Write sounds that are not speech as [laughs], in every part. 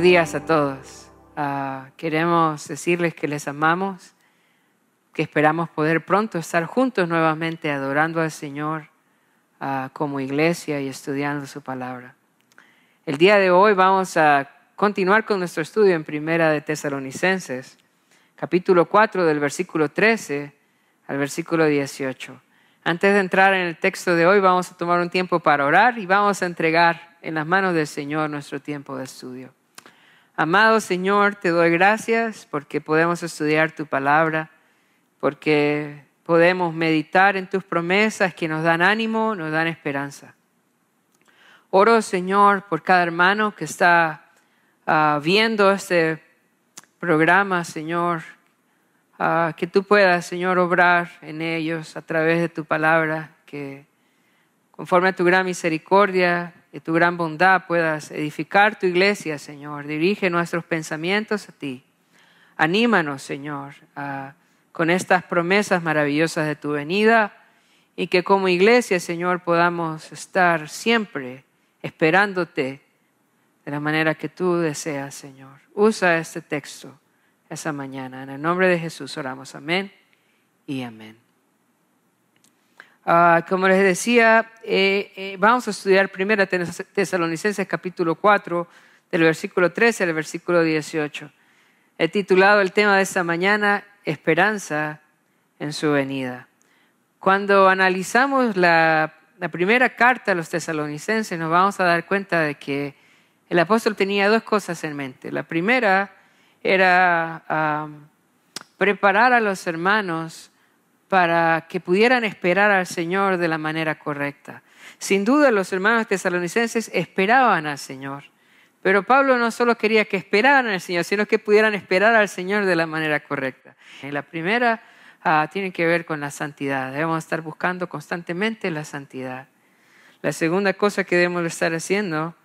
buenos días a todos. Ah, queremos decirles que les amamos, que esperamos poder pronto estar juntos nuevamente adorando al Señor ah, como iglesia y estudiando su palabra. El día de hoy vamos a continuar con nuestro estudio en Primera de Tesalonicenses, capítulo 4 del versículo 13 al versículo 18. Antes de entrar en el texto de hoy vamos a tomar un tiempo para orar y vamos a entregar en las manos del Señor nuestro tiempo de estudio. Amado Señor, te doy gracias porque podemos estudiar tu palabra, porque podemos meditar en tus promesas que nos dan ánimo, nos dan esperanza. Oro, Señor, por cada hermano que está ah, viendo este programa, Señor, ah, que tú puedas, Señor, obrar en ellos a través de tu palabra, que conforme a tu gran misericordia, y tu gran bondad puedas edificar tu iglesia, Señor. Dirige nuestros pensamientos a ti. Anímanos, Señor, con estas promesas maravillosas de tu venida y que como iglesia, Señor, podamos estar siempre esperándote de la manera que tú deseas, Señor. Usa este texto esa mañana. En el nombre de Jesús oramos. Amén y amén. Ah, como les decía, eh, eh, vamos a estudiar primero Tesalonicenses capítulo 4, del versículo 13 al versículo 18. He titulado el tema de esta mañana, Esperanza en su venida. Cuando analizamos la, primera carta a los tesalonicenses, nos vamos a dar cuenta de que el apóstol tenía dos cosas en mente. La primera era ah, preparar a los hermanos para que pudieran esperar al Señor de la manera correcta. Sin duda los hermanos tesalonicenses esperaban al Señor, pero Pablo no solo quería que esperaran al Señor, sino que pudieran esperar al Señor de la manera correcta. la primera ah, tiene que ver con la santidad, debemos estar buscando constantemente la santidad. La segunda cosa que debemos estar haciendo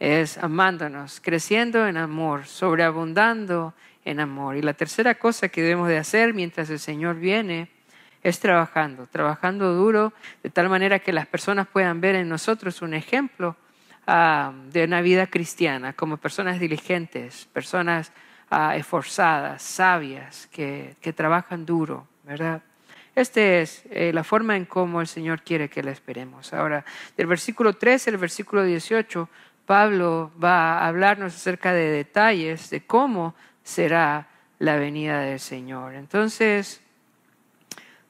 es amándonos, creciendo en amor, sobreabundando en amor. Y la tercera cosa que debemos de hacer mientras el Señor viene es trabajando, trabajando duro, de tal manera que las personas puedan ver en nosotros un ejemplo ah, de una vida cristiana, como personas diligentes, personas ah, esforzadas, sabias, que, trabajan duro, ¿verdad? Esta es eh, la forma en cómo el Señor quiere que la esperemos. Ahora, del versículo 13 al versículo 18, Pablo va a hablarnos acerca de detalles de cómo será la venida del Señor. Entonces,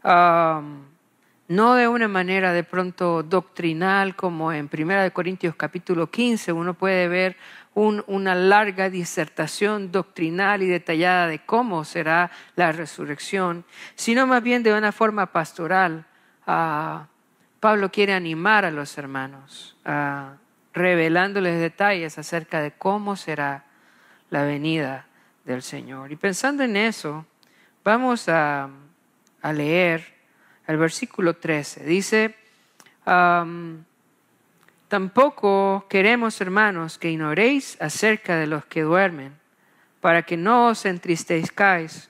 no de una manera de pronto doctrinal como en 1 Corintios capítulo 15 uno puede ver una larga disertación doctrinal y detallada de cómo será la resurrección, sino más bien de una forma pastoral. Ah, Pablo quiere animar a los hermanos, ah, revelándoles detalles acerca de cómo será la venida del Señor. Y pensando en eso, vamos a a leer el versículo 13. Dice, tampoco queremos, hermanos, que ignoréis acerca de los que duermen, para que no os entristezcáis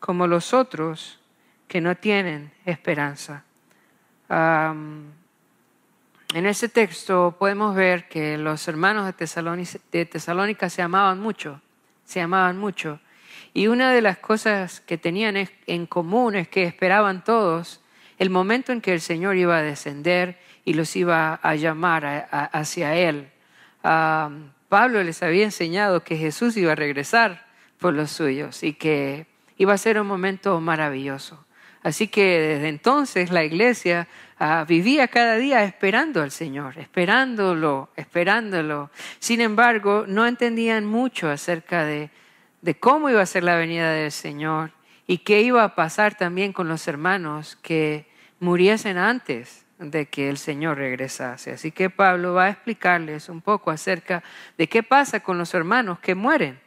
como los otros que no tienen esperanza. en ese texto podemos ver que los hermanos de, de Tesalónica se amaban mucho, se amaban mucho. Y una de las cosas que tenían en común es que esperaban todos el momento en que el Señor iba a descender y los iba a llamar hacia Él. Pablo les había enseñado que Jesús iba a regresar por los suyos y que iba a ser un momento maravilloso. Así que desde entonces la iglesia ah, vivía cada día esperando al Señor, esperándolo, esperándolo. Sin embargo, no entendían mucho acerca de de cómo iba a ser la venida del Señor y qué iba a pasar también con los hermanos que muriesen antes de que el Señor regresase. Así que Pablo va a explicarles un poco acerca de qué pasa con los hermanos que mueren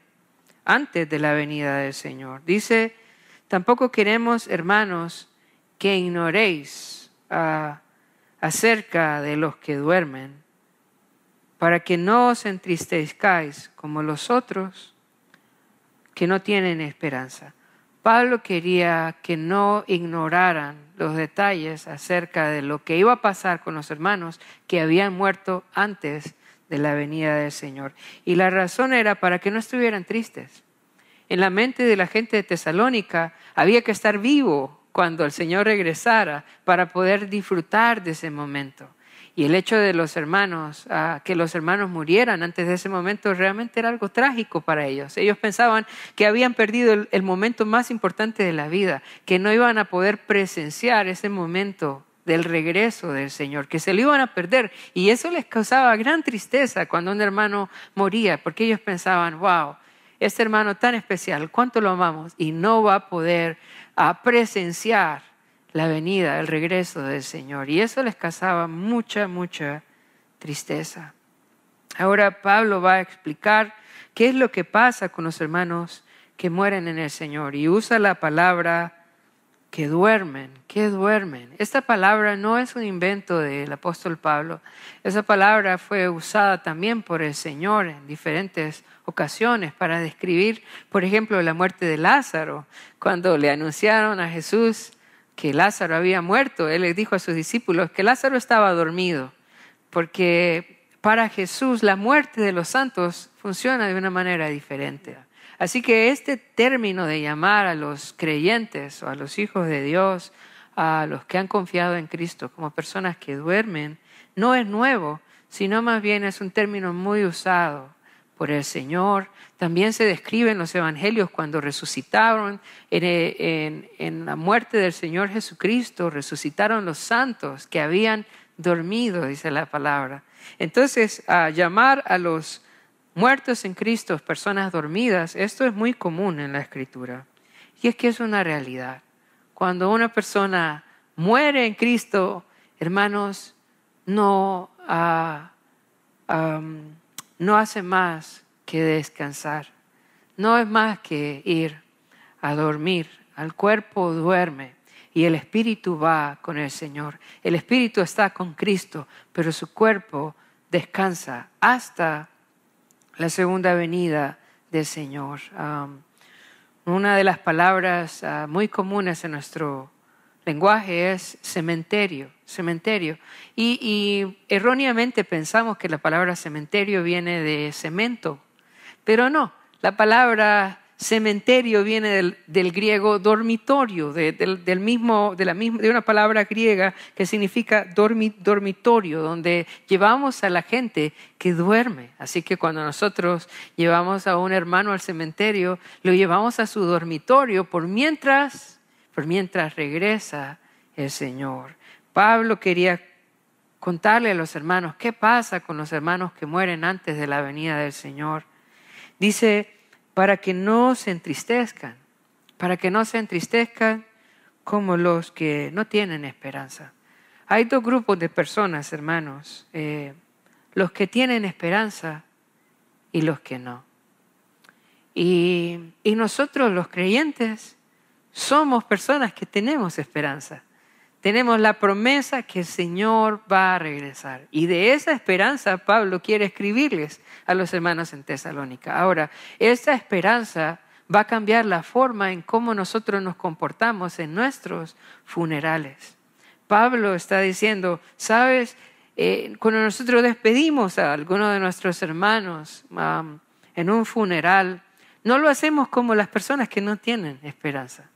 antes de la venida del Señor. Dice, tampoco queremos, hermanos, que ignoréis ah, acerca de los que duermen, para que no os entristezcáis como los otros que no tienen esperanza. Pablo quería que no ignoraran los detalles acerca de lo que iba a pasar con los hermanos que habían muerto antes de la venida del Señor. Y la razón era para que no estuvieran tristes. En la mente de la gente de Tesalónica había que estar vivo cuando el Señor regresara para poder disfrutar de ese momento. Y el hecho de los hermanos, ah, que los hermanos murieran antes de ese momento, realmente era algo trágico para ellos. Ellos pensaban que habían perdido el, momento más importante de la vida, que no iban a poder presenciar ese momento del regreso del Señor, que se lo iban a perder. Y eso les causaba gran tristeza cuando un hermano moría, porque ellos pensaban, wow, este hermano tan especial, cuánto lo amamos, y no va a poder ah, presenciar la venida, el regreso del Señor. Y eso les causaba mucha, mucha tristeza. Ahora Pablo va a explicar qué es lo que pasa con los hermanos que mueren en el Señor y usa la palabra que duermen, que duermen. Esta palabra no es un invento del apóstol Pablo. Esa palabra fue usada también por el Señor en diferentes ocasiones para describir, por ejemplo, la muerte de Lázaro. Cuando le anunciaron a Jesús que Lázaro había muerto, él le dijo a sus discípulos que Lázaro estaba dormido, porque para Jesús la muerte de los santos funciona de una manera diferente. Así que este término de llamar a los creyentes o a los hijos de Dios, a los que han confiado en Cristo como personas que duermen, no es nuevo, sino más bien es un término muy usado por el Señor. También se describe en los evangelios cuando resucitaron en, la muerte del Señor Jesucristo, resucitaron los santos que habían dormido, dice la palabra. Entonces, a llamar a los muertos en Cristo personas dormidas, esto es muy común en la escritura. Y es que es una realidad. Cuando una persona muere en Cristo, hermanos, no... Ah, no hace más que descansar, no es más que ir a dormir, al cuerpo duerme y el espíritu va con el Señor. El espíritu está con Cristo, pero su cuerpo descansa hasta la segunda venida del Señor. una de las palabras ah, muy comunes en nuestro lenguaje es cementerio, cementerio. Y, erróneamente pensamos que la palabra cementerio viene de cemento, pero no, la palabra cementerio viene del, griego dormitorio, del, mismo, de, la misma, de una palabra griega que significa dormitorio, donde llevamos a la gente que duerme. Así que cuando nosotros llevamos a un hermano al cementerio, lo llevamos a su dormitorio por mientras por mientras regresa el Señor. Pablo quería contarle a los hermanos qué pasa con los hermanos que mueren antes de la venida del Señor. Dice, para que no se entristezcan, para que no se entristezcan como los que no tienen esperanza. Hay dos grupos de personas, hermanos, eh, los que tienen esperanza y los que no. y nosotros los creyentes somos personas que tenemos esperanza. Tenemos la promesa que el Señor va a regresar. Y de esa esperanza Pablo quiere escribirles a los hermanos en Tesalónica. Ahora, esa esperanza va a cambiar la forma en cómo nosotros nos comportamos en nuestros funerales. Pablo está diciendo, sabes, eh, cuando nosotros despedimos a alguno de nuestros hermanos en un funeral, no lo hacemos como las personas que no tienen esperanza.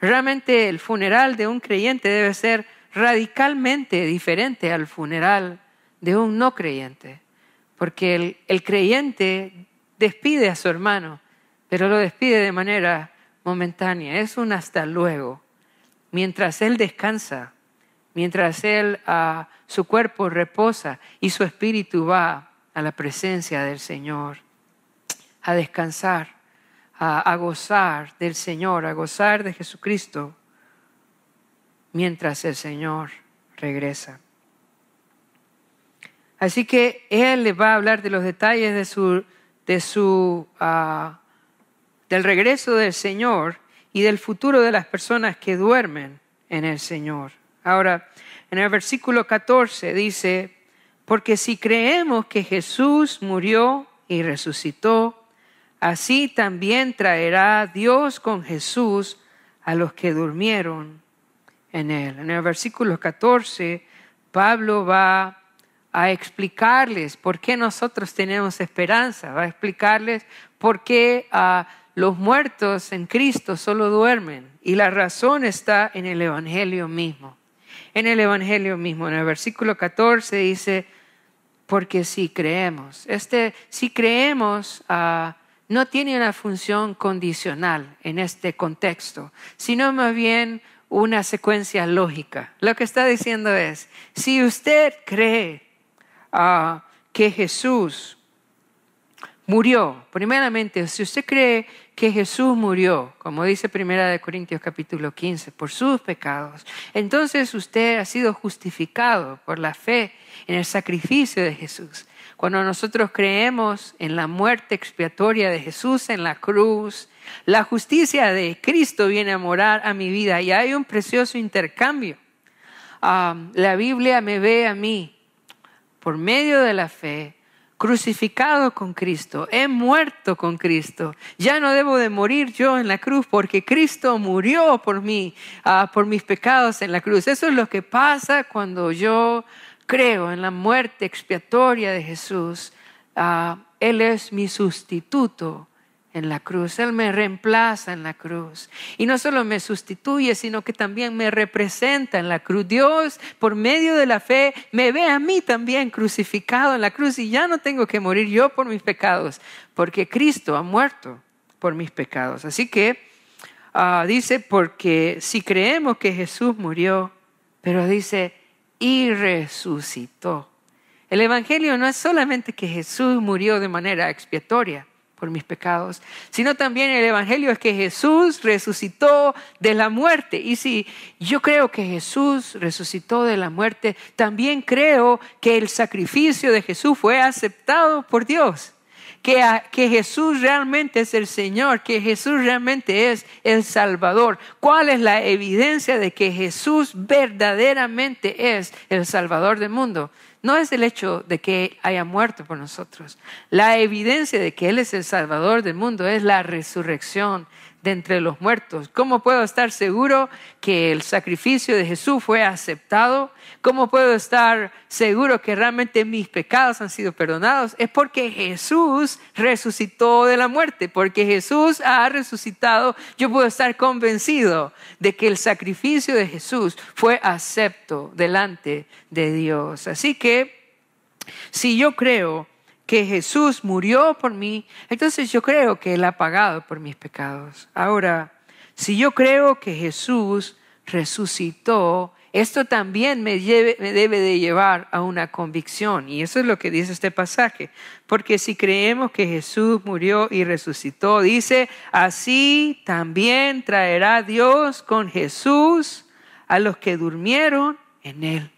Realmente el funeral de un creyente debe ser radicalmente diferente al funeral de un no creyente, porque el, creyente despide a su hermano, pero lo despide de manera momentánea, es un hasta luego. Mientras él descansa, mientras él ah, su cuerpo reposa y su espíritu va a la presencia del Señor, a descansar a, gozar del Señor, a gozar de Jesucristo, mientras el Señor regresa. Así que Él le va a hablar de los detalles de su, de su, ah, del regreso del Señor y del futuro de las personas que duermen en el Señor. Ahora, en el versículo 14 dice, porque si creemos que Jesús murió y resucitó, así también traerá Dios con Jesús a los que durmieron en él. En el versículo 14, Pablo va a explicarles por qué nosotros tenemos esperanza, va a explicarles por qué a los muertos en Cristo solo duermen. Y la razón está en el Evangelio mismo. En el Evangelio mismo, en el versículo 14 dice, porque si creemos, este si creemos uh, no tiene una función condicional en este contexto, sino más bien una secuencia lógica. Lo que está diciendo es, si usted cree uh, que Jesús murió, primeramente, si usted cree que Jesús murió, como dice Primera de Corintios capítulo 15, por sus pecados, entonces usted ha sido justificado por la fe en el sacrificio de Jesús. Cuando nosotros creemos en la muerte expiatoria de Jesús en la cruz, la justicia de Cristo viene a morar a mi vida y hay un precioso intercambio. Ah, la Biblia me ve a mí por medio de la fe crucificado con Cristo, he muerto con Cristo. Ya no debo de morir yo en la cruz porque Cristo murió por mí, ah, por mis pecados en la cruz. Eso es lo que pasa cuando yo creo en la muerte expiatoria de Jesús, ah, Él es mi sustituto en la cruz, Él me reemplaza en la cruz. Y no solo me sustituye, sino que también me representa en la cruz. Dios, por medio de la fe, me ve a mí también crucificado en la cruz y ya no tengo que morir yo por mis pecados, porque Cristo ha muerto por mis pecados. Así que ah, dice, porque si creemos que Jesús murió, pero dice, y resucitó. El Evangelio no es solamente que Jesús murió de manera expiatoria por mis pecados, sino también el Evangelio es que Jesús resucitó de la muerte. Y si yo creo que Jesús resucitó de la muerte, también creo que el sacrificio de Jesús fue aceptado por Dios que, Jesús realmente es el Señor, que Jesús realmente es el Salvador. ¿Cuál es la evidencia de que Jesús verdaderamente es el Salvador del mundo? No es el hecho de que haya muerto por nosotros. La evidencia de que Él es el Salvador del mundo es la resurrección de entre los muertos? ¿Cómo puedo estar seguro que el sacrificio de Jesús fue aceptado? ¿Cómo puedo estar seguro que realmente mis pecados han sido perdonados? Es porque Jesús resucitó de la muerte, porque Jesús ha resucitado. Yo puedo estar convencido de que el sacrificio de Jesús fue acepto delante de Dios. Así que si yo creo que Jesús murió por mí, entonces yo creo que Él ha pagado por mis pecados. Ahora, si yo creo que Jesús resucitó, esto también me, me, debe de llevar a una convicción. Y eso es lo que dice este pasaje. Porque si creemos que Jesús murió y resucitó, dice, así también traerá Dios con Jesús a los que durmieron en él.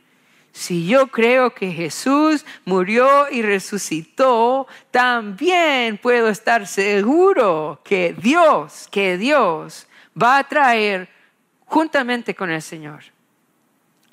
Si yo creo que Jesús murió y resucitó, también puedo estar seguro que Dios, que Dios va a traer juntamente con el Señor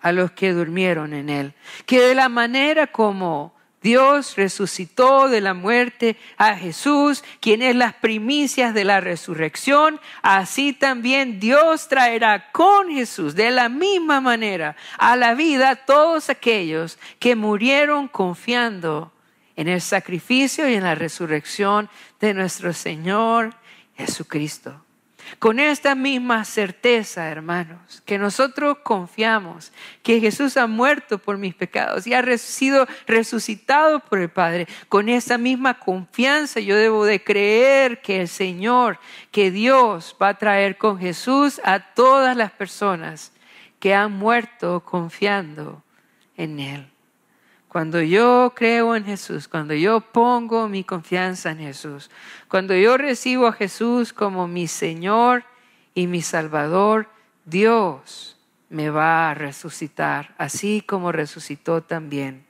a los que durmieron en Él. Que de la manera como Dios resucitó de la muerte a Jesús, quien es las primicias de la resurrección. Así también Dios traerá con Jesús de la misma manera a la vida todos aquellos que murieron confiando en el sacrificio y en la resurrección de nuestro Señor Jesucristo. Con esta misma certeza, hermanos, que nosotros confiamos que Jesús ha muerto por mis pecados y ha sido resucitado por el Padre, con esa misma confianza yo debo de creer que el Señor, que Dios va a traer con Jesús a todas las personas que han muerto confiando en Él. Cuando yo creo en Jesús, cuando yo pongo mi confianza en Jesús, cuando yo recibo a Jesús como mi Señor y mi Salvador, Dios me va a resucitar, así como resucitó también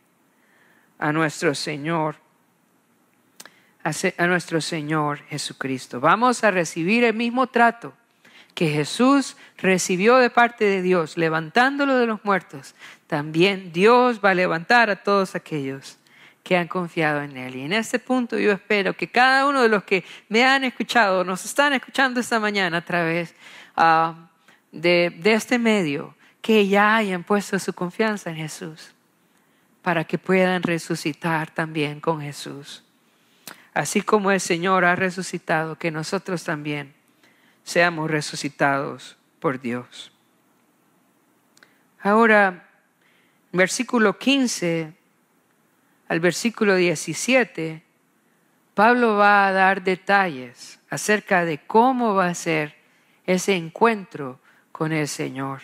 a nuestro Señor, a nuestro Señor Jesucristo. Vamos a recibir el mismo trato que Jesús recibió de parte de Dios, levantándolo de los muertos, también Dios va a levantar a todos aquellos que han confiado en Él. Y en este punto yo espero que cada uno de los que me han escuchado, nos están escuchando esta mañana a través ah, de, de este medio, que ya hayan puesto su confianza en Jesús. para que puedan resucitar también con Jesús. Así como el Señor ha resucitado, que nosotros también seamos resucitados por Dios. Ahora, versículo 15 al versículo 17, Pablo va a dar detalles acerca de cómo va a ser ese encuentro con el Señor.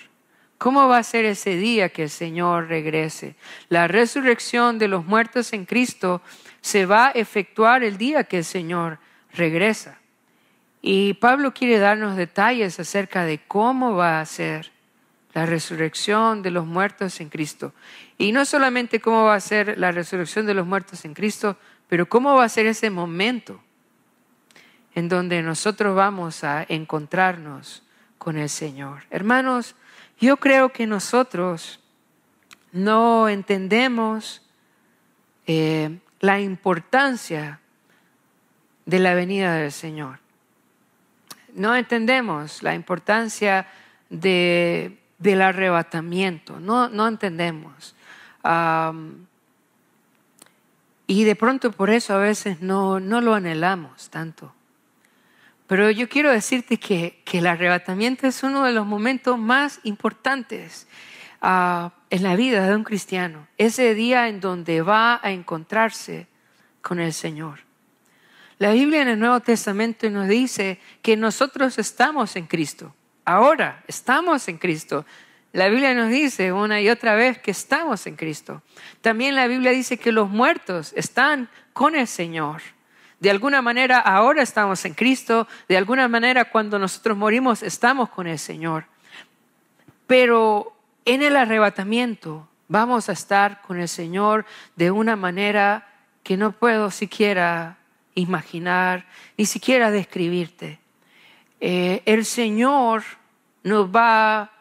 ¿Cómo va a ser ese día que el Señor regrese? La resurrección de los muertos en Cristo se va a efectuar el día que el Señor regresa. Y Pablo quiere darnos detalles acerca de cómo va a ser la resurrección de los muertos en Cristo. Y no solamente cómo va a ser la resurrección de los muertos en Cristo, pero cómo va a ser ese momento en donde nosotros vamos a encontrarnos con el Señor. Hermanos, yo creo que nosotros no entendemos eh, la importancia de la venida del Señor. No entendemos la importancia de del arrebatamiento. No, no entendemos. y de pronto por eso a veces no, no lo anhelamos tanto. Pero yo quiero decirte que, que, el arrebatamiento es uno de los momentos más importantes ah, en la vida de un cristiano. Ese día en donde va a encontrarse con el Señor. La Biblia en el Nuevo Testamento nos dice que nosotros estamos en Cristo. Ahora estamos en Cristo. La Biblia nos dice una y otra vez que estamos en Cristo. También la Biblia dice que los muertos están con el Señor. De alguna manera ahora estamos en Cristo, de alguna manera cuando nosotros morimos estamos con el Señor. Pero en el arrebatamiento vamos a estar con el Señor de una manera que no puedo siquiera imaginar, ni siquiera describirte. Eh, el Señor nos va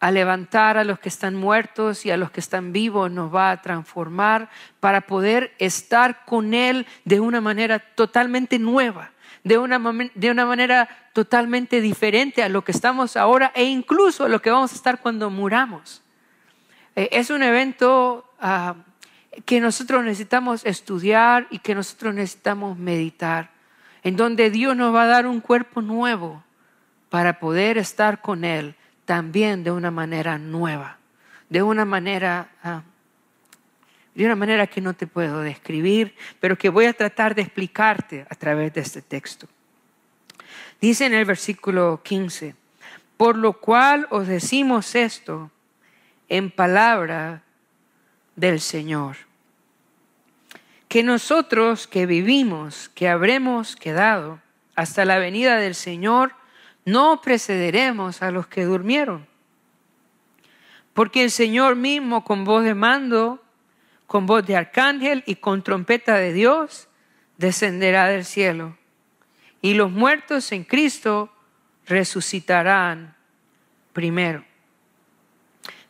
a levantar a los que están muertos y a los que están vivos, nos va a transformar para poder estar con Él de una manera totalmente nueva, de una, de una manera totalmente diferente a lo que estamos ahora e incluso a lo que vamos a estar cuando muramos. Eh, es un evento ah, que nosotros necesitamos estudiar y que nosotros necesitamos meditar en donde Dios nos va a dar un cuerpo nuevo para poder estar con Él también de una manera nueva, de una manera, ah, de una manera que no te puedo describir, pero que voy a tratar de explicarte a través de este texto. Dice en el versículo 15, por lo cual os decimos esto en palabra del Señor que nosotros que vivimos, que habremos quedado hasta la venida del Señor, no precederemos a los que durmieron. Porque el Señor mismo con voz de mando, con voz de arcángel y con trompeta de Dios, descenderá del cielo. Y los muertos en Cristo resucitarán primero.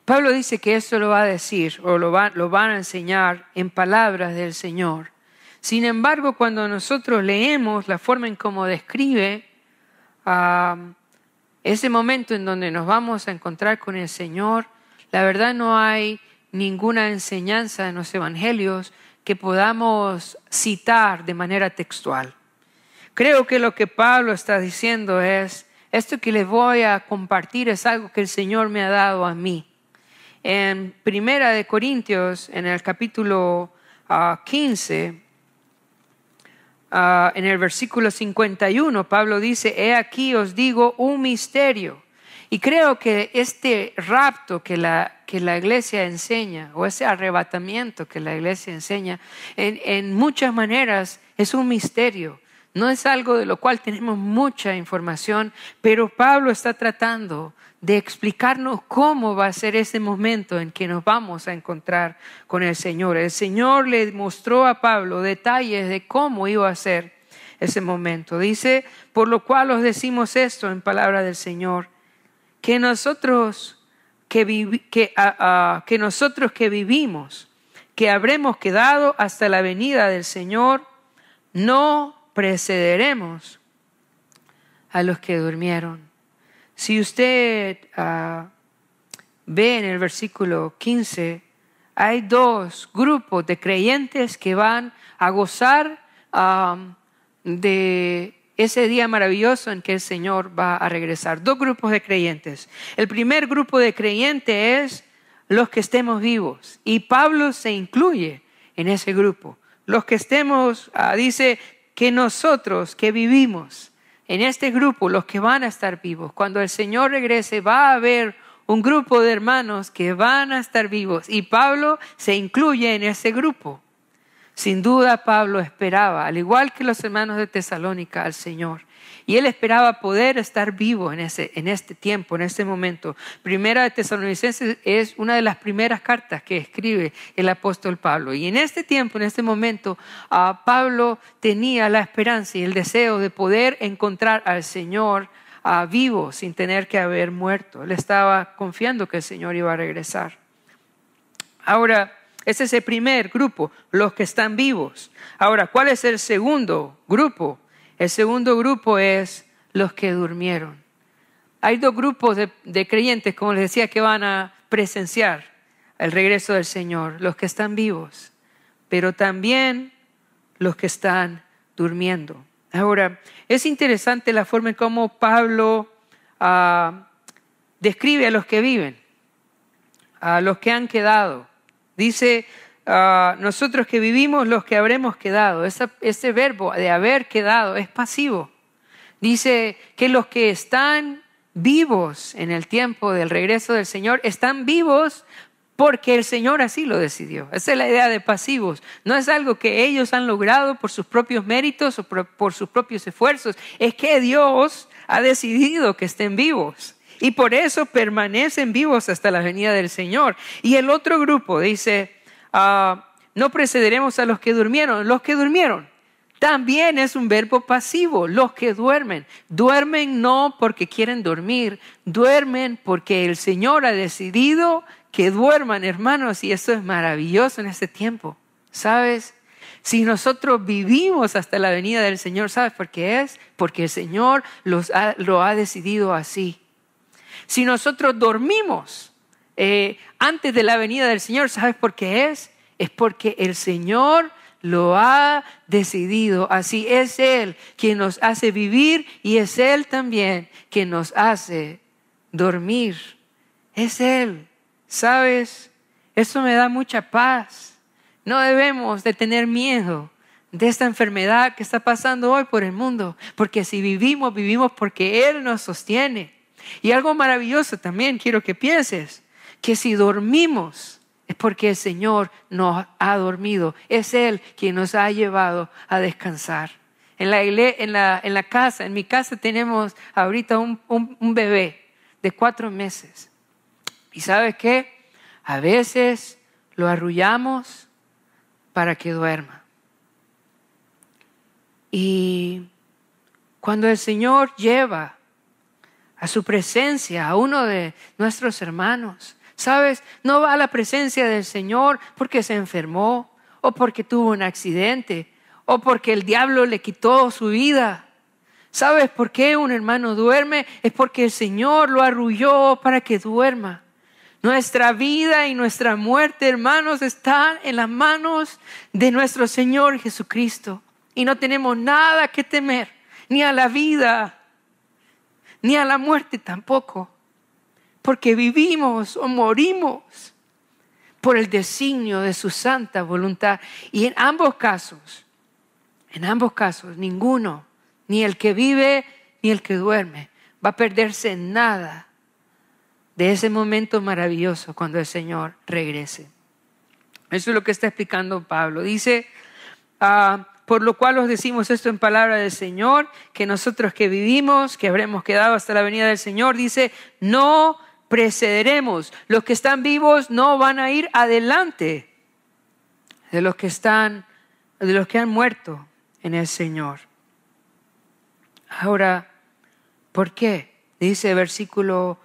Pablo dice que esto lo va a decir o lo, van a enseñar en palabras del Señor. Sin embargo, cuando nosotros leemos la forma en cómo describe ese momento en donde nos vamos a encontrar con el Señor, la verdad no hay ninguna enseñanza en los evangelios que podamos citar de manera textual. Creo que lo que Pablo está diciendo es, esto que les voy a compartir es algo que el Señor me ha dado a mí. En Primera de Corintios, en el capítulo 15, ah, en el versículo 51, Pablo dice, he aquí os digo un misterio. Y creo que este rapto que la, que la iglesia enseña, o ese arrebatamiento que la iglesia enseña, en, en muchas maneras es un misterio. No es algo de lo cual tenemos mucha información, pero Pablo está tratando de explicarnos cómo va a ser ese momento en que nos vamos a encontrar con el Señor. El Señor le mostró a Pablo detalles de cómo iba a ser ese momento. Dice, por lo cual os decimos esto en palabra del Señor, que nosotros que, que nosotros que vivimos, que habremos quedado hasta la venida del Señor, no precederemos a los que durmieron. Si usted ah, ve en el versículo 15, hay dos grupos de creyentes que van a gozar de ese día maravilloso en que el Señor va a regresar. Dos grupos de creyentes. El primer grupo de creyentes es los que estemos vivos. Y Pablo se incluye en ese grupo. Los que estemos, ah, dice que nosotros que vivimos en este grupo, los que van a estar vivos, cuando el Señor regrese, va a haber un grupo de hermanos que van a estar vivos. Y Pablo se incluye en ese grupo. Sin duda Pablo esperaba, al igual que los hermanos de Tesalónica, al Señor. Y él esperaba poder estar vivo en, ese, en este tiempo, en este momento. Primera de Tesalonicenses es una de las primeras cartas que escribe el apóstol Pablo. Y en este tiempo, en este momento, Pablo tenía la esperanza y el deseo de poder encontrar al Señor vivo sin tener que haber muerto. Él estaba confiando que el Señor iba a regresar. Ahora, ese es el primer grupo, los que están vivos. Ahora, ¿cuál es el segundo grupo? El segundo grupo es los que durmieron. Hay dos grupos de, creyentes, como les decía, que van a presenciar el regreso del Señor, los que están vivos, pero también los que están durmiendo. Ahora, es interesante la forma en cómo Pablo ah, describe a los que viven, a los que han quedado. Dice, ah, nosotros que vivimos, los que habremos quedado. ese verbo de haber quedado es pasivo. Dice que los que están vivos en el tiempo del regreso del Señor están vivos porque el Señor así lo decidió. Esa es la idea de pasivos. No es algo que ellos han logrado por sus propios méritos o por sus propios esfuerzos. Es que Dios ha decidido que estén vivos. Y por eso permanecen vivos hasta la venida del Señor. Y el otro grupo dice, ah, no precederemos a los que durmieron. Los que durmieron. También es un verbo pasivo, los que duermen. Duermen no porque quieren dormir, duermen porque el Señor ha decidido que duerman, hermanos, y eso es maravilloso en este tiempo. ¿Sabes? Si nosotros vivimos hasta la venida del Señor, ¿sabes por qué es? Porque el Señor lo ha decidido así. Si nosotros dormimos eh, antes de la venida del Señor, ¿sabes por qué es? Es porque el Señor lo ha decidido. Así es Él quien nos hace vivir y es Él también quien nos hace dormir. Es Él. ¿Sabes? Eso me da mucha paz. No debemos de tener miedo de esta enfermedad que está pasando hoy por el mundo, porque si vivimos, vivimos porque Él nos sostiene. Y algo maravilloso también quiero que pienses, que si dormimos es porque el Señor nos ha dormido, es Él quien nos ha llevado a descansar. En la, en la, en la casa, en mi casa tenemos ahorita un, un bebé de cuatro meses. ¿Y sabes qué? A veces lo arrullamos para que duerma. Y cuando el Señor lleva a su presencia a uno de nuestros hermanos, ¿sabes? No va a la presencia del Señor porque se enfermó o porque tuvo un accidente o porque el diablo le quitó su vida. ¿Sabes por qué un hermano duerme? Es porque el Señor lo arrulló para que duerma. Nuestra vida y nuestra muerte, hermanos, están en las manos de nuestro Señor Jesucristo. Y no tenemos nada que temer, ni a la vida, ni a la muerte tampoco. Porque vivimos o morimos por el designio de su santa voluntad. Y en ambos casos, en ambos casos, ninguno, ni el que vive ni el que duerme, va a perderse nada de ese momento maravilloso cuando el Señor regrese. Eso es lo que está explicando Pablo. Dice, ah, por lo cual os decimos esto en palabra del Señor, que nosotros que vivimos, que habremos quedado hasta la venida del Señor, dice, no precederemos. Los que están vivos no van a ir adelante de los que están, de los que han muerto en el Señor. Ahora, ¿por qué? Dice versículo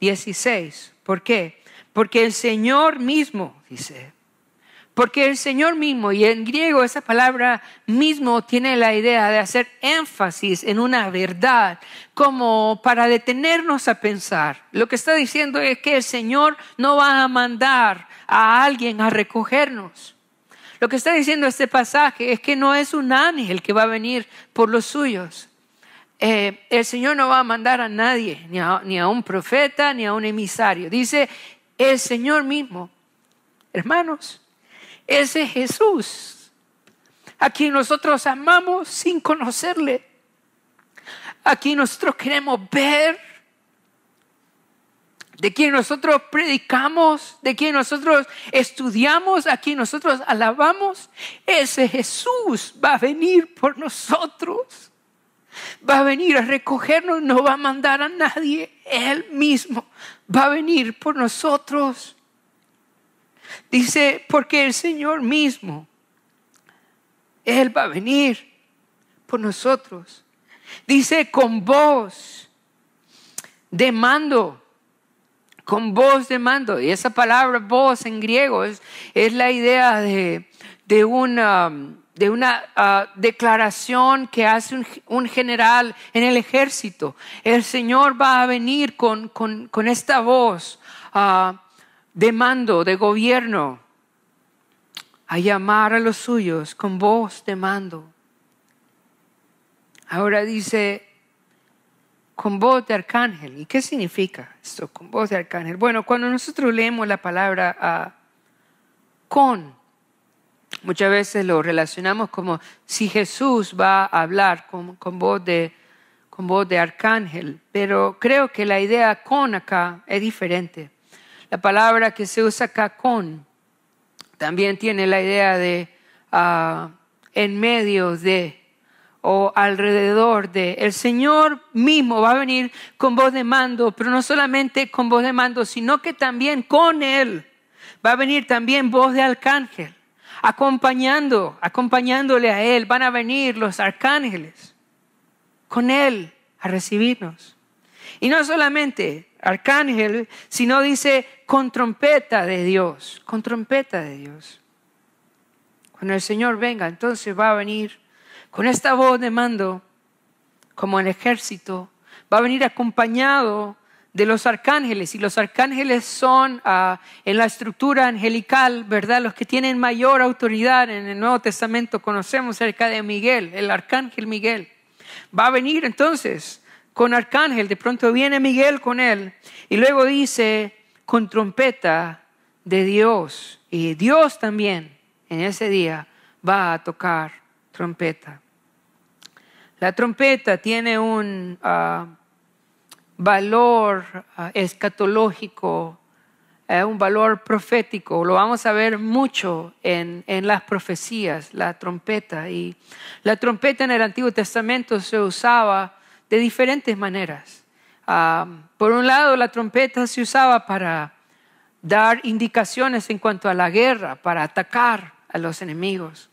16. ¿Por qué? Porque el Señor mismo, dice, Porque el Señor mismo, y en griego esa palabra mismo tiene la idea de hacer énfasis en una verdad, como para detenernos a pensar. Lo que está diciendo es que el Señor no va a mandar a alguien a recogernos. Lo que está diciendo este pasaje es que no es un ángel que va a venir por los suyos. Eh, el Señor no va a mandar a nadie, ni a, ni a un profeta, ni a un emisario. Dice el Señor mismo. Hermanos, ese Jesús, a quien nosotros amamos sin conocerle, a quien nosotros queremos ver, de quien nosotros predicamos, de quien nosotros estudiamos, a quien nosotros alabamos, ese Jesús va a venir por nosotros. Va a venir a recogernos, no va a mandar a nadie, Él mismo va a venir por nosotros. Dice, porque el Señor mismo, Él va a venir por nosotros. Dice, con voz de mando, con voz de mando. Y esa palabra voz en griego es, la idea de, una, de una ah, declaración que hace un, general en el ejército. El Señor va a venir con, esta voz. Uh, de mando, de gobierno, a llamar a los suyos con voz de mando. Ahora dice, con voz de arcángel. ¿Y qué significa esto, con voz de arcángel? Bueno, cuando nosotros leemos la palabra ah, con, muchas veces lo relacionamos como si Jesús va a hablar con, con, voz de, con voz de arcángel, pero creo que la idea con acá es diferente. La palabra que se usa acá con también tiene la idea de ah, en medio de o alrededor de. El Señor mismo va a venir con voz de mando, pero no solamente con voz de mando, sino que también con Él va a venir también voz de arcángel, acompañando, acompañándole a Él. Van a venir los arcángeles con Él a recibirnos. Y no solamente arcángel, sino dice con trompeta de Dios, con trompeta de Dios. Cuando el Señor venga, entonces va a venir con esta voz de mando, como el ejército, va a venir acompañado de los arcángeles. Y los arcángeles son ah, en la estructura angelical, ¿verdad? Los que tienen mayor autoridad en el Nuevo Testamento. Conocemos cerca de Miguel, el arcángel Miguel. Va a venir entonces con arcángel, de pronto viene Miguel con él y luego dice con trompeta de Dios. Y Dios también en ese día va a tocar trompeta. La trompeta tiene un ah, valor ah, escatológico, eh, un valor profético. Lo vamos a ver mucho en, en las profecías, la trompeta. Y la trompeta en el Antiguo Testamento se usaba de diferentes maneras. Por un lado, la trompeta se usaba para dar indicaciones en cuanto a la guerra, para atacar a los enemigos.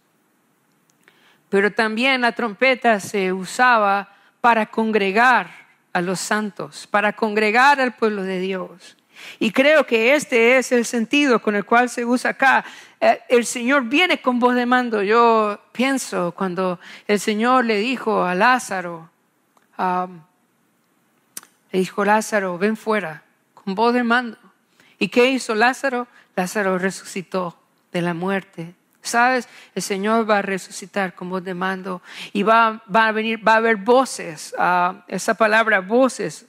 Pero también la trompeta se usaba para congregar a los santos, para congregar al pueblo de Dios. Y creo que este es el sentido con el cual se usa acá. Eh, el Señor viene con voz de mando. Yo pienso cuando el Señor le dijo a Lázaro, le dijo Lázaro, ven fuera, con voz de mando. ¿Y qué hizo Lázaro? Lázaro resucitó de la muerte. ¿Sabes? El Señor va a resucitar con voz de mando y va, a venir, va a haber voces. esa palabra voces,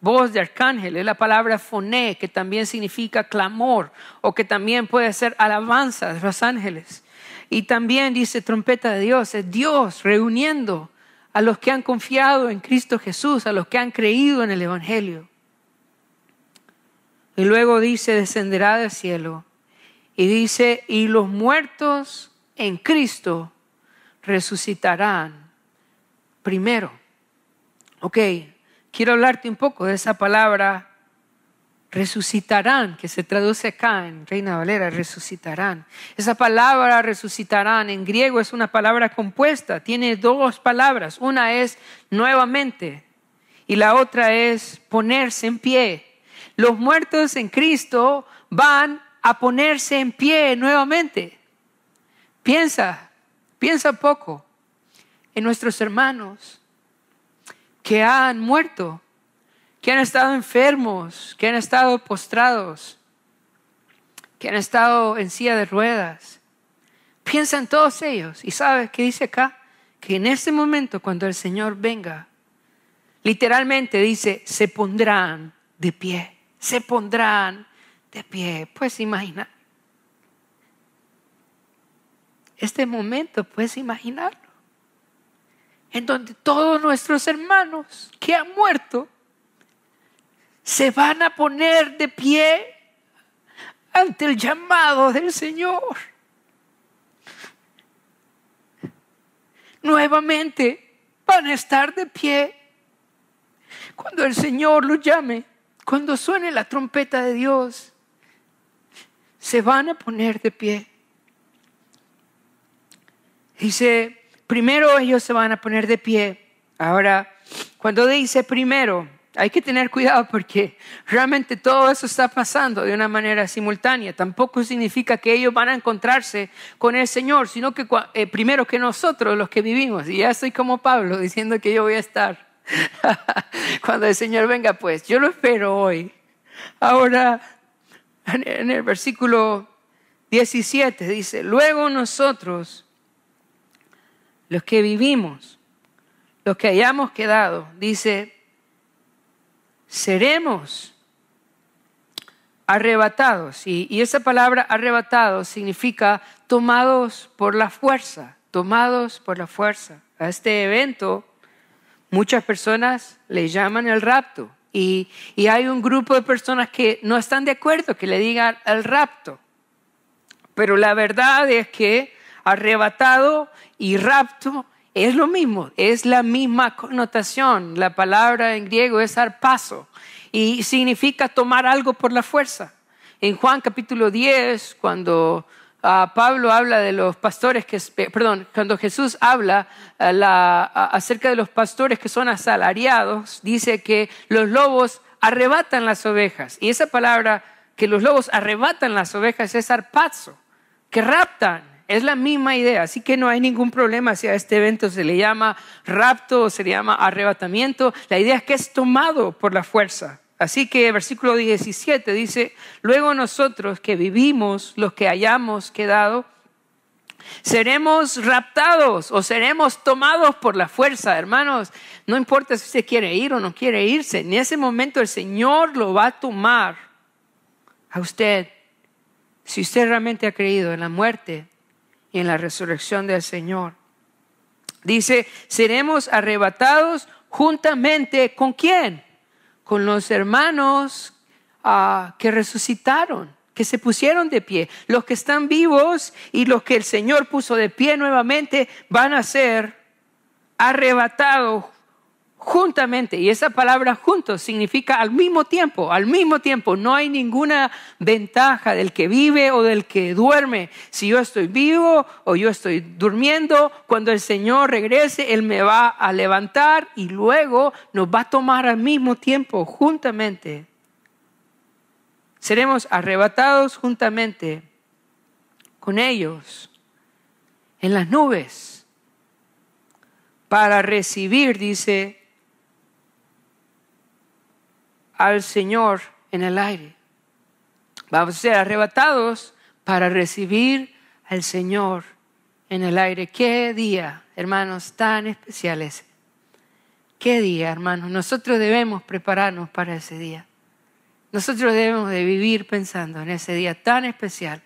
voz de arcángel, es la palabra foné, que también significa clamor o que también puede ser alabanza de los ángeles. Y también dice trompeta de Dios, es Dios reuniendo a los que han confiado en Cristo Jesús, a los que han creído en el Evangelio. Y luego dice, descenderá del cielo. Y dice, y los muertos en Cristo resucitarán primero. Ok, quiero hablarte un poco de esa palabra resucitarán, que se traduce acá en Reina Valera, resucitarán. Esa palabra resucitarán en griego es una palabra compuesta, tiene dos palabras. Una es nuevamente y la otra es ponerse en pie. Los muertos en Cristo van a ponerse en pie nuevamente. Piensa, piensa poco en nuestros hermanos que han muerto, que han estado enfermos, que han estado postrados, que han estado en silla de ruedas. Piensa en todos ellos y sabes qué dice acá, que en ese momento cuando el Señor venga, literalmente dice, se pondrán de pie, se pondrán de pie. Pues imagina. Este momento, puedes imaginarlo, en donde todos nuestros hermanos que han muerto se van a poner de pie ante el llamado del Señor. Nuevamente van a estar de pie cuando el Señor los llame, cuando suene la trompeta de Dios, se van a poner de pie. Dice, primero ellos se van a poner de pie. Ahora, cuando dice primero, hay que tener cuidado porque realmente todo eso está pasando de una manera simultánea. Tampoco significa que ellos van a encontrarse con el Señor, sino que eh, primero que nosotros, los que vivimos. Y ya estoy como Pablo diciendo que yo voy a estar. [laughs] Cuando el Señor venga, pues yo lo espero hoy. Ahora, en el versículo 17 dice, luego nosotros, los que vivimos, los que hayamos quedado, dice, seremos arrebatados. Y, esa palabra arrebatados significa tomados por la fuerza, tomados por la fuerza. A este evento muchas personas le llaman el rapto. Y, y, hay un grupo de personas que no están de acuerdo que le digan el rapto. Pero la verdad es que arrebatado y rapto es lo mismo, es la misma connotación. La palabra en griego es arpaso y significa tomar algo por la fuerza. En Juan capítulo 10, cuando ah, Pablo habla de los pastores que, perdón, cuando Jesús habla ah, acerca de los pastores que son asalariados, dice que los lobos arrebatan las ovejas. Y esa palabra que los lobos arrebatan las ovejas es arpazo, que raptan. Es la misma idea, así que no hay ningún problema si a este evento se le llama rapto o se le llama arrebatamiento. La idea es que es tomado por la fuerza. Así que versículo 17 dice, luego nosotros que vivimos, los que hayamos quedado, seremos raptados o seremos tomados por la fuerza, hermanos. No importa si usted quiere ir o no quiere irse, en ese momento el Señor lo va a tomar a usted. Si usted realmente ha creído en la muerte y en la resurrección del Señor. Dice, seremos arrebatados juntamente con quién? Con los hermanos ah, que resucitaron, que se pusieron de pie. Los que están vivos y los que el Señor puso de pie nuevamente van a ser arrebatados juntamente. Y esa palabra juntos significa al mismo tiempo, al mismo tiempo. No hay ninguna ventaja del que vive o del que duerme. Si yo estoy vivo o yo estoy durmiendo, cuando el Señor regrese, Él me va a levantar y luego nos va a tomar al mismo tiempo, juntamente. Seremos arrebatados juntamente con ellos en las nubes para recibir, dice al Señor en el aire. Vamos a ser arrebatados para recibir al Señor en el aire. Qué día, hermanos, tan especial ese. Qué día, hermanos. Nosotros debemos prepararnos para ese día. Nosotros debemos de vivir pensando en ese día tan especial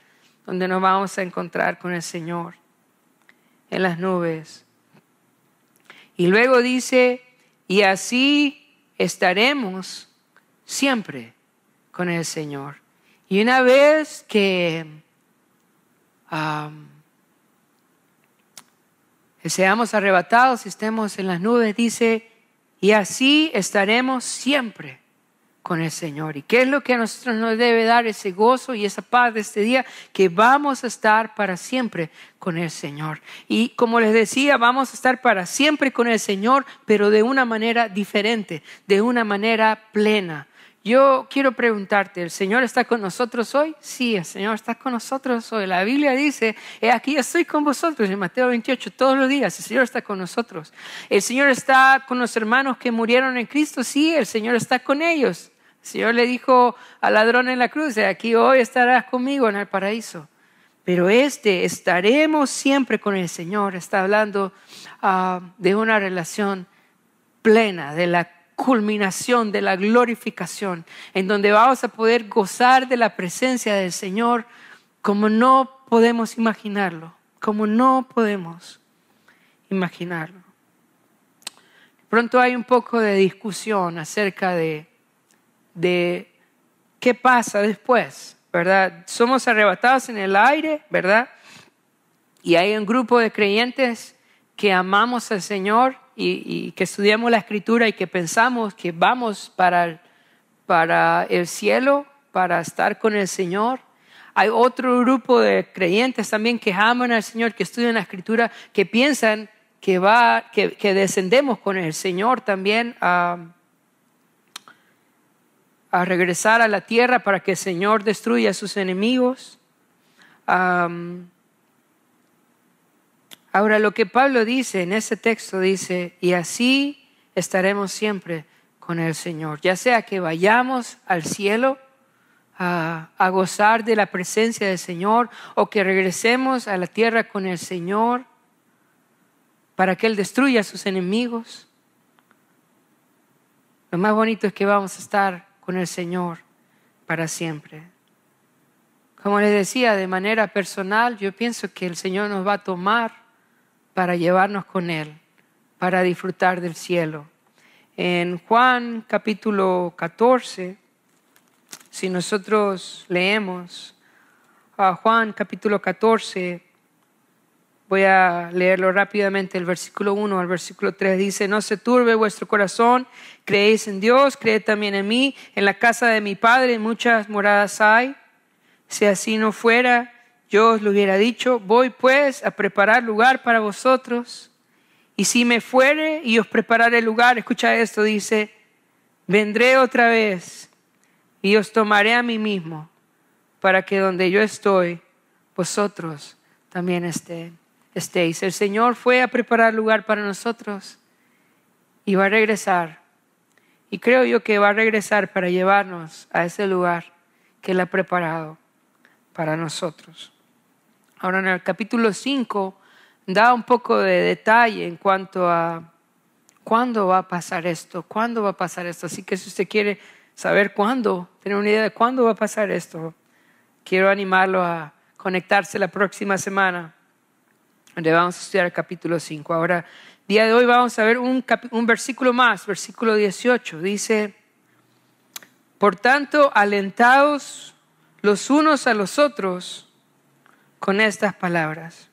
donde nos vamos a encontrar con el Señor en las nubes. Y luego dice, y así estaremos siempre con el Señor. Y una vez que, seamos arrebatados y estemos en las nubes, dice, y así estaremos siempre con el Señor. ¿Y qué es lo que a nosotros nos debe dar ese gozo y esa paz de este día? Que vamos a estar para siempre con el Señor. Y como les decía, vamos a estar para siempre con el Señor, pero de una manera diferente, de una manera plena Yo quiero preguntarte, ¿el Señor está con nosotros hoy? Sí, el Señor está con nosotros hoy. La Biblia dice, aquí estoy con vosotros en Mateo 28, todos los días, el Señor está con nosotros. ¿El Señor está con los hermanos que murieron en Cristo? Sí, el Señor está con ellos. El Señor le dijo al ladrón en la cruz, aquí hoy estarás conmigo en el paraíso. Pero este, estaremos siempre con el Señor, está hablando ah, de una relación plena, de la culminación de la glorificación, en donde vamos a poder gozar de la presencia del Señor como no podemos imaginarlo, como no podemos imaginarlo. Pronto hay un poco de discusión acerca de, de qué pasa después, ¿verdad? Somos arrebatados en el aire, ¿verdad? Y hay un grupo de creyentes que amamos al Señor y, que estudiamos la escritura y que pensamos que vamos para, para el cielo, para estar con el Señor. Hay otro grupo de creyentes también que aman al Señor, que estudian la escritura, que piensan que, va, que, descendemos con el Señor también a, a, regresar a la tierra para que el Señor destruya a sus enemigos. Ahora, lo que Pablo dice en ese texto dice, y así estaremos siempre con el Señor, ya sea que vayamos al cielo a, gozar de la presencia del Señor o que regresemos a la tierra con el Señor para que Él destruya a sus enemigos. Lo más bonito es que vamos a estar con el Señor para siempre. Como les decía, de manera personal, yo pienso que el Señor nos va a tomar para llevarnos con Él, para disfrutar del cielo. En Juan capítulo 14, si nosotros leemos a Juan capítulo 14, voy a leerlo rápidamente, el versículo 1 al versículo 3 dice, no se turbe vuestro corazón, creéis en Dios, creed también en mí, en la casa de mi Padre muchas moradas hay, si así no fuera, yo os lo hubiera dicho, voy pues a preparar lugar para vosotros, y si me fuere y os prepararé lugar, escucha esto, dice, vendré otra vez y os tomaré a mí mismo, para que donde yo estoy, vosotros también estéis. El Señor fue a preparar lugar para nosotros y va a regresar. Y creo yo que va a regresar para llevarnos a ese lugar que Él ha preparado para nosotros. Ahora en el capítulo 5 da un poco de detalle en cuanto a cuándo va a pasar esto, cuándo va a pasar esto. Así que si usted quiere saber cuándo, tener una idea de cuándo va a pasar esto, quiero animarlo a conectarse la próxima semana, donde vamos a estudiar el capítulo 5. Ahora, día de hoy vamos a ver un, un versículo más, versículo 18. Dice, por tanto, alentados los unos a los otros, con estas palabras.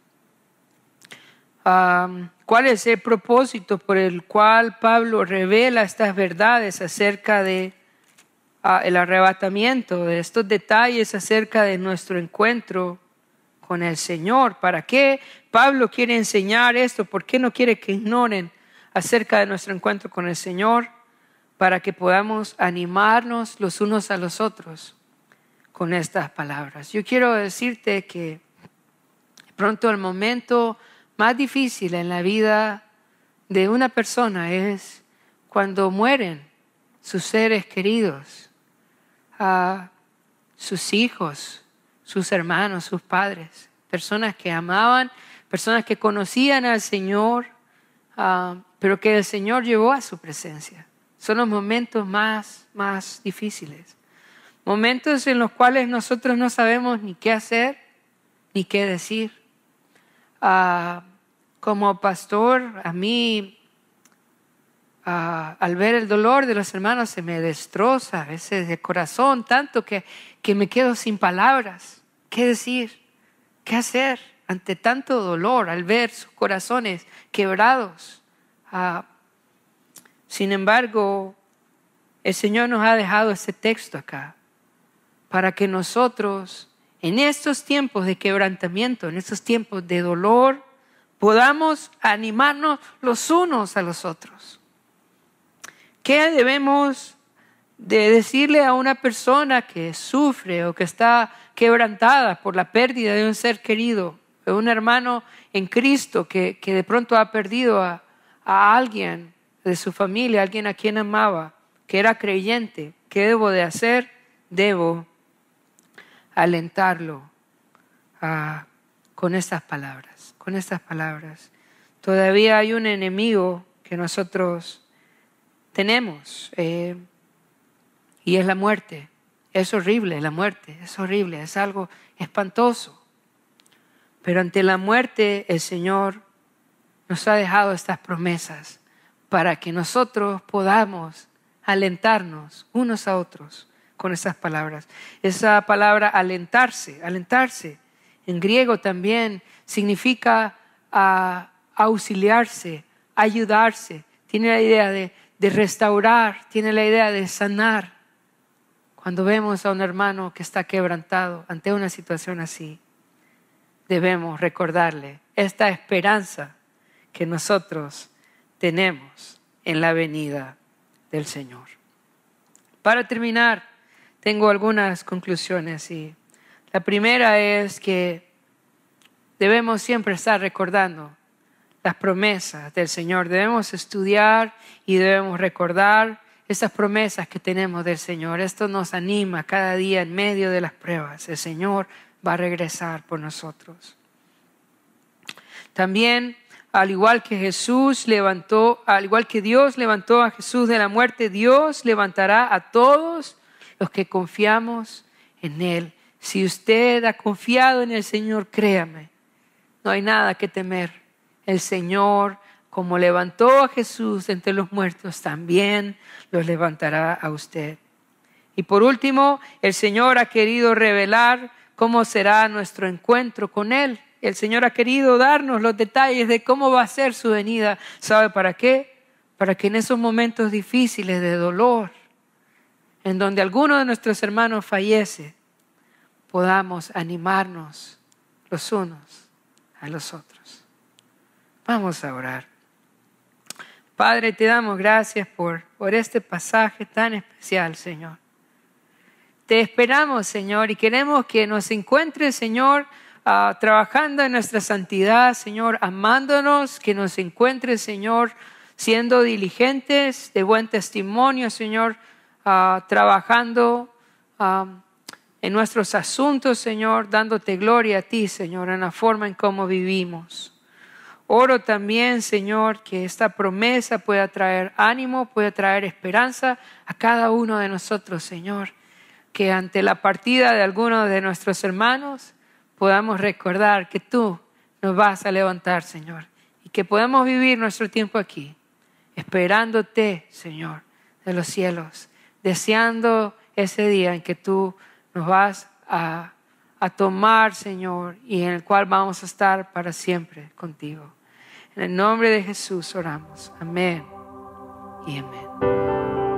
¿Cuál es el propósito por el cual Pablo revela estas verdades acerca de ah, el arrebatamiento, de estos detalles acerca de nuestro encuentro con el Señor? ¿Para qué Pablo quiere enseñar esto? ¿Por qué no quiere que ignoren acerca de nuestro encuentro con el Señor? Para que podamos animarnos los unos a los otros con estas palabras. Yo quiero decirte que pronto el momento más difícil en la vida de una persona es cuando mueren sus seres queridos, a sus hijos, sus hermanos, sus padres, personas que amaban, personas que conocían al Señor, ah, pero que el Señor llevó a su presencia. Son los momentos más, más difíciles. Momentos en los cuales nosotros no sabemos ni qué hacer ni qué decir como pastor, a mí, al ver el dolor de los hermanos, se me destroza a veces de corazón, tanto que, que me quedo sin palabras. ¿Qué decir? ¿Qué hacer ante tanto dolor al ver sus corazones quebrados? Ah, sin embargo, el Señor nos ha dejado este texto acá para que nosotros en estos tiempos de quebrantamiento, en estos tiempos de dolor, podamos animarnos los unos a los otros. ¿Qué debemos de decirle a una persona que sufre o que está quebrantada por la pérdida de un ser querido, de un hermano en Cristo que, de pronto ha perdido a, a alguien de su familia, alguien a quien amaba, que era creyente, ¿qué debo de hacer? Debo alentarlo con estas palabras, con estas palabras. Todavía hay un enemigo que nosotros tenemos eh, y es la muerte. Es horrible la muerte, es horrible, es algo espantoso. Pero ante la muerte el Señor nos ha dejado estas promesas para que nosotros podamos alentarnos unos a otros con esas palabras. Esa palabra alentarse, alentarse, en griego también significa ah, auxiliarse, ayudarse. Tiene la idea de, de restaurar, tiene la idea de sanar. Cuando vemos a un hermano que está quebrantado ante una situación así, debemos recordarle esta esperanza que nosotros tenemos en la venida del Señor. Para terminar, tengo algunas conclusiones y la primera es que debemos siempre estar recordando las promesas del Señor. Debemos estudiar y debemos recordar esas promesas que tenemos del Señor. Esto nos anima cada día en medio de las pruebas. El Señor va a regresar por nosotros. También al igual que Jesús levantó, al igual que Dios levantó a Jesús de la muerte, Dios levantará a todos los que confiamos en Él. Si usted ha confiado en el Señor, créame, no hay nada que temer. El Señor, como levantó a Jesús entre los muertos, también los levantará a usted. Y por último, el Señor ha querido revelar cómo será nuestro encuentro con Él. El Señor ha querido darnos los detalles de cómo va a ser su venida. ¿Sabe para qué? Para que en esos momentos difíciles de dolor, en donde alguno de nuestros hermanos fallece, podamos animarnos los unos a los otros. Vamos a orar. Padre, te damos gracias por, por este pasaje tan especial, Señor. Te esperamos, Señor, y queremos que nos encuentres, Señor, Ah, trabajando en nuestra santidad, Señor, amándonos, que nos encuentre, Señor, siendo diligentes, de buen testimonio, Señor, ah, trabajando ah, en nuestros asuntos, Señor, dándote gloria a ti, Señor, en la forma en cómo vivimos. Oro también, Señor, que esta promesa pueda traer ánimo, pueda traer esperanza a cada uno de nosotros, Señor. Que ante la partida de alguno de nuestros hermanos, podamos recordar que tú nos vas a levantar, Señor, y que podamos vivir nuestro tiempo aquí, esperándote, Señor, de los cielos, deseando ese día en que tú nos vas a, a tomar, Señor, y en el cual vamos a estar para siempre contigo. En el nombre de Jesús oramos. Amén y amén.